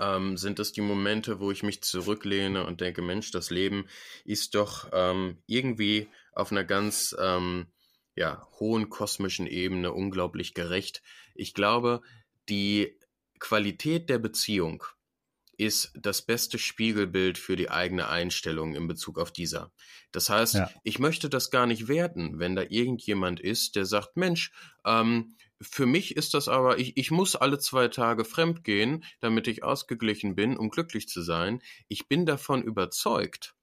[SPEAKER 2] ähm, sind es die Momente, wo ich mich zurücklehne und denke, Mensch, das Leben ist doch ähm, irgendwie auf einer ganz ähm, ja, hohen kosmischen Ebene unglaublich gerecht. Ich glaube, die Qualität der Beziehung ist das beste Spiegelbild für die eigene Einstellung in Bezug auf dieser. Das heißt, ja. ich möchte das gar nicht werten, wenn da irgendjemand ist, der sagt, Mensch, ähm, für mich ist das aber, ich, ich muss alle zwei Tage fremd gehen, damit ich ausgeglichen bin, um glücklich zu sein. Ich bin davon überzeugt,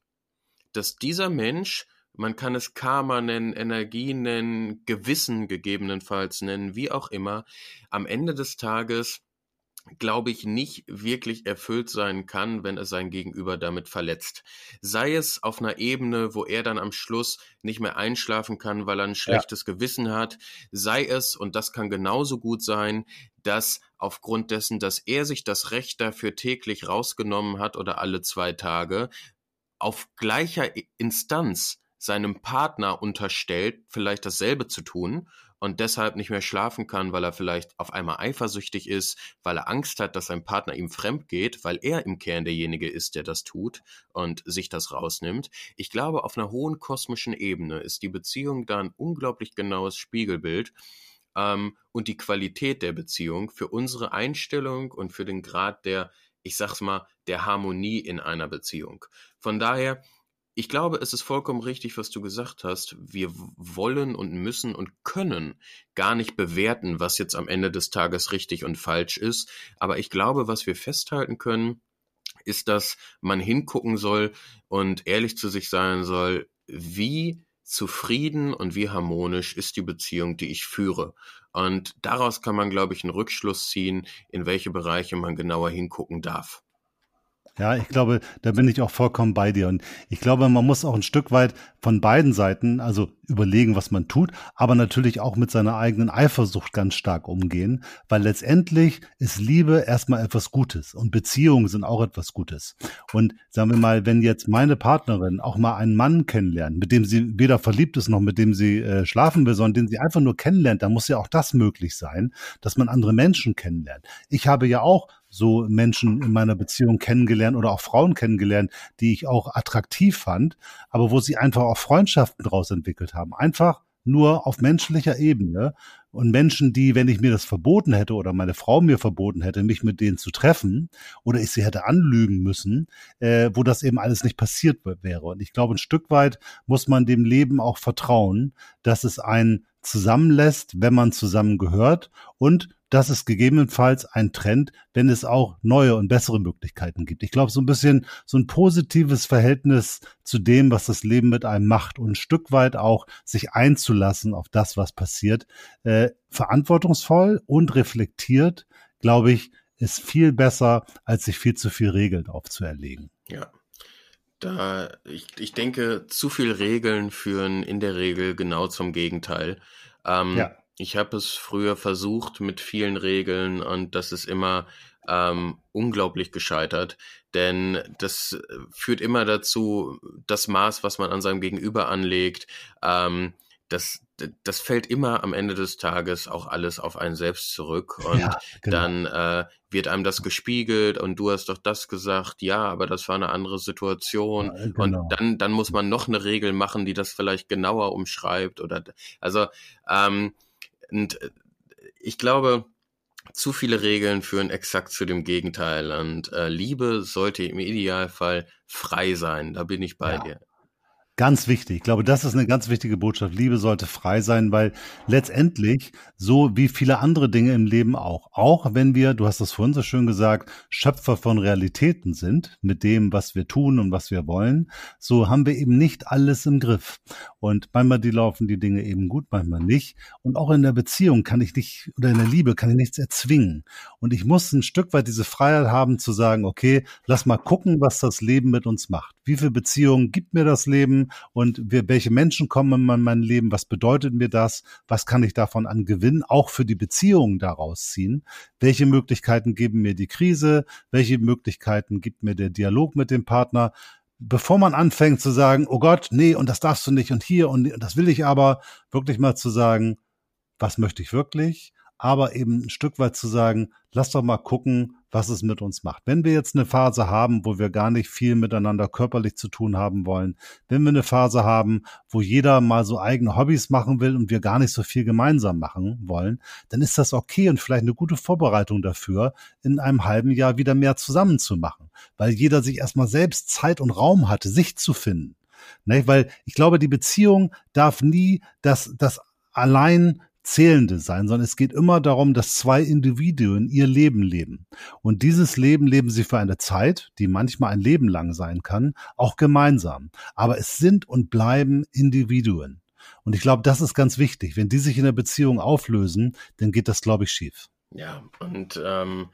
[SPEAKER 2] dass dieser Mensch, man kann es Karma nennen, Energie nennen, Gewissen gegebenenfalls nennen, wie auch immer, am Ende des Tages glaube ich, nicht wirklich erfüllt sein kann, wenn er sein Gegenüber damit verletzt. Sei es auf einer Ebene, wo er dann am Schluss nicht mehr einschlafen kann, weil er ein schlechtes ja. Gewissen hat, sei es, und das kann genauso gut sein, dass aufgrund dessen, dass er sich das Recht dafür täglich rausgenommen hat oder alle zwei Tage, auf gleicher Instanz seinem Partner unterstellt, vielleicht dasselbe zu tun und deshalb nicht mehr schlafen kann, weil er vielleicht auf einmal eifersüchtig ist, weil er Angst hat, dass sein Partner ihm fremd geht, weil er im Kern derjenige ist, der das tut und sich das rausnimmt. Ich glaube, auf einer hohen kosmischen Ebene ist die Beziehung da ein unglaublich genaues Spiegelbild ähm, und die Qualität der Beziehung für unsere Einstellung und für den Grad der, ich sag's mal, der Harmonie in einer Beziehung. Von daher, ich glaube, es ist vollkommen richtig, was du gesagt hast. Wir wollen und müssen und können gar nicht bewerten, was jetzt am Ende des Tages richtig und falsch ist. Aber ich glaube, was wir festhalten können, ist, dass man hingucken soll und ehrlich zu sich sein soll, wie zufrieden und wie harmonisch ist die Beziehung, die ich führe. Und daraus kann man, glaube ich, einen Rückschluss ziehen, in welche Bereiche man genauer hingucken darf.
[SPEAKER 1] Ja, ich glaube, da bin ich auch vollkommen bei dir. Und ich glaube, man muss auch ein Stück weit von beiden Seiten, also überlegen, was man tut, aber natürlich auch mit seiner eigenen Eifersucht ganz stark umgehen, weil letztendlich ist Liebe erstmal etwas Gutes und Beziehungen sind auch etwas Gutes. Und sagen wir mal, wenn jetzt meine Partnerin auch mal einen Mann kennenlernt, mit dem sie weder verliebt ist noch mit dem sie äh, schlafen will, sondern den sie einfach nur kennenlernt, dann muss ja auch das möglich sein, dass man andere Menschen kennenlernt. Ich habe ja auch so Menschen in meiner Beziehung kennengelernt oder auch Frauen kennengelernt, die ich auch attraktiv fand, aber wo sie einfach auch Freundschaften daraus entwickelt haben. Einfach nur auf menschlicher Ebene. Und Menschen, die, wenn ich mir das verboten hätte oder meine Frau mir verboten hätte, mich mit denen zu treffen oder ich sie hätte anlügen müssen, äh, wo das eben alles nicht passiert wäre. Und ich glaube, ein Stück weit muss man dem Leben auch vertrauen, dass es einen zusammenlässt, wenn man zusammengehört und das ist gegebenenfalls ein Trend, wenn es auch neue und bessere Möglichkeiten gibt. Ich glaube, so ein bisschen so ein positives Verhältnis zu dem, was das Leben mit einem macht und ein Stück weit auch sich einzulassen auf das, was passiert, äh, verantwortungsvoll und reflektiert, glaube ich, ist viel besser, als sich viel zu viel Regeln aufzuerlegen.
[SPEAKER 2] Ja. Da, ich, ich denke, zu viel Regeln führen in der Regel genau zum Gegenteil. Ähm, ja. Ich habe es früher versucht mit vielen Regeln und das ist immer ähm, unglaublich gescheitert, denn das führt immer dazu, das Maß, was man an seinem Gegenüber anlegt, ähm, das, das fällt immer am Ende des Tages auch alles auf einen selbst zurück und ja, genau. dann äh, wird einem das gespiegelt und du hast doch das gesagt, ja, aber das war eine andere Situation ja, genau. und dann dann muss man noch eine Regel machen, die das vielleicht genauer umschreibt oder also ähm, und äh, ich glaube, zu viele Regeln führen exakt zu dem Gegenteil. Und äh, Liebe sollte im Idealfall frei sein. Da bin ich bei ja. dir.
[SPEAKER 1] Ganz wichtig. Ich glaube, das ist eine ganz wichtige Botschaft. Liebe sollte frei sein, weil letztendlich, so wie viele andere Dinge im Leben auch, auch wenn wir, du hast das vorhin so schön gesagt, Schöpfer von Realitäten sind, mit dem, was wir tun und was wir wollen, so haben wir eben nicht alles im Griff. Und manchmal die laufen die Dinge eben gut, manchmal nicht. Und auch in der Beziehung kann ich nicht, oder in der Liebe kann ich nichts erzwingen. Und ich muss ein Stück weit diese Freiheit haben zu sagen, okay, lass mal gucken, was das Leben mit uns macht. Wie viele Beziehungen gibt mir das Leben? Und wir, welche Menschen kommen in mein Leben, was bedeutet mir das, was kann ich davon an Gewinn auch für die Beziehungen daraus ziehen, welche Möglichkeiten geben mir die Krise, welche Möglichkeiten gibt mir der Dialog mit dem Partner, bevor man anfängt zu sagen, oh Gott, nee, und das darfst du nicht und hier und, und das will ich aber, wirklich mal zu sagen, was möchte ich wirklich, aber eben ein Stück weit zu sagen, lass doch mal gucken, was es mit uns macht. Wenn wir jetzt eine Phase haben, wo wir gar nicht viel miteinander körperlich zu tun haben wollen, wenn wir eine Phase haben, wo jeder mal so eigene Hobbys machen will und wir gar nicht so viel gemeinsam machen wollen, dann ist das okay und vielleicht eine gute Vorbereitung dafür, in einem halben Jahr wieder mehr zusammen zu machen, weil jeder sich erstmal selbst Zeit und Raum hatte, sich zu finden. Ne? Weil ich glaube, die Beziehung darf nie das, das allein Zählende sein, sondern es geht immer darum, dass zwei Individuen ihr Leben leben. Und dieses Leben leben sie für eine Zeit, die manchmal ein Leben lang sein kann, auch gemeinsam. Aber es sind und bleiben Individuen. Und ich glaube, das ist ganz wichtig. Wenn die sich in der Beziehung auflösen, dann geht das, glaube ich, schief.
[SPEAKER 2] Ja, und ähm,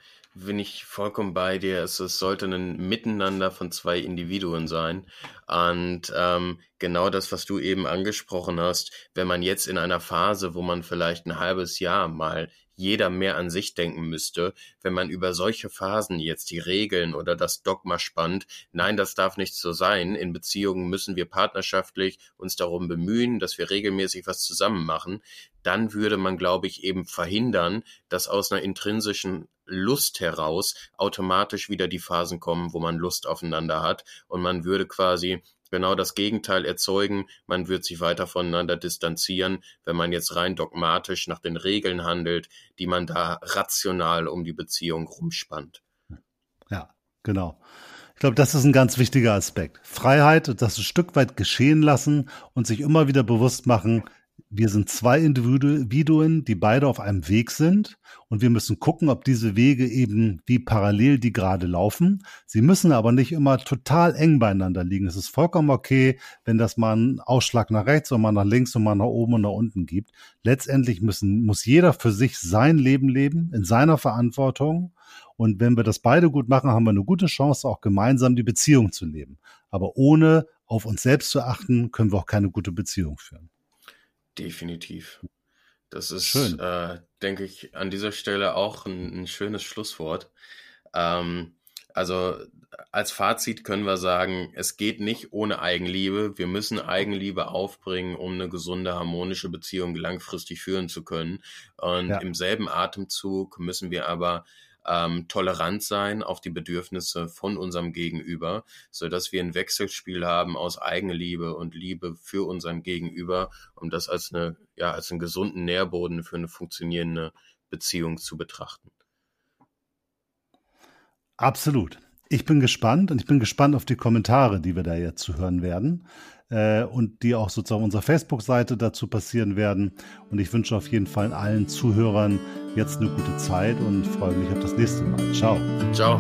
[SPEAKER 2] bin ich vollkommen bei dir. Es, es sollte ein Miteinander von zwei Individuen sein. Und ähm, genau das, was du eben angesprochen hast, wenn man jetzt in einer Phase, wo man vielleicht ein halbes Jahr mal jeder mehr an sich denken müsste, wenn man über solche Phasen jetzt die Regeln oder das Dogma spannt. Nein, das darf nicht so sein. In Beziehungen müssen wir partnerschaftlich uns darum bemühen, dass wir regelmäßig was zusammen machen. Dann würde man, glaube ich, eben verhindern, dass aus einer intrinsischen Lust heraus automatisch wieder die Phasen kommen, wo man Lust aufeinander hat und man würde quasi genau das Gegenteil erzeugen. Man wird sich weiter voneinander distanzieren, wenn man jetzt rein dogmatisch nach den Regeln handelt, die man da rational um die Beziehung rumspannt.
[SPEAKER 1] Ja, genau. Ich glaube, das ist ein ganz wichtiger Aspekt. Freiheit, das ein Stück weit geschehen lassen und sich immer wieder bewusst machen, wir sind zwei Individuen, die beide auf einem Weg sind und wir müssen gucken, ob diese Wege eben wie parallel die gerade laufen. Sie müssen aber nicht immer total eng beieinander liegen. Es ist vollkommen okay, wenn das mal einen Ausschlag nach rechts und mal nach links und mal nach oben und nach unten gibt. Letztendlich müssen, muss jeder für sich sein Leben leben, in seiner Verantwortung. Und wenn wir das beide gut machen, haben wir eine gute Chance, auch gemeinsam die Beziehung zu leben. Aber ohne auf uns selbst zu achten, können wir auch keine gute Beziehung führen.
[SPEAKER 2] Definitiv. Das ist, äh, denke ich, an dieser Stelle auch ein, ein schönes Schlusswort. Ähm, also als Fazit können wir sagen, es geht nicht ohne Eigenliebe. Wir müssen Eigenliebe aufbringen, um eine gesunde, harmonische Beziehung langfristig führen zu können. Und ja. im selben Atemzug müssen wir aber ähm, tolerant sein auf die Bedürfnisse von unserem Gegenüber, so dass wir ein Wechselspiel haben aus Eigenliebe und Liebe für unseren Gegenüber, um das als eine, ja, als einen gesunden Nährboden für eine funktionierende Beziehung zu betrachten.
[SPEAKER 1] Absolut. Ich bin gespannt und ich bin gespannt auf die Kommentare, die wir da jetzt zu hören werden äh, und die auch sozusagen unserer Facebook-Seite dazu passieren werden. Und ich wünsche auf jeden Fall allen Zuhörern jetzt eine gute Zeit und freue mich auf das nächste Mal. Ciao.
[SPEAKER 2] Ciao.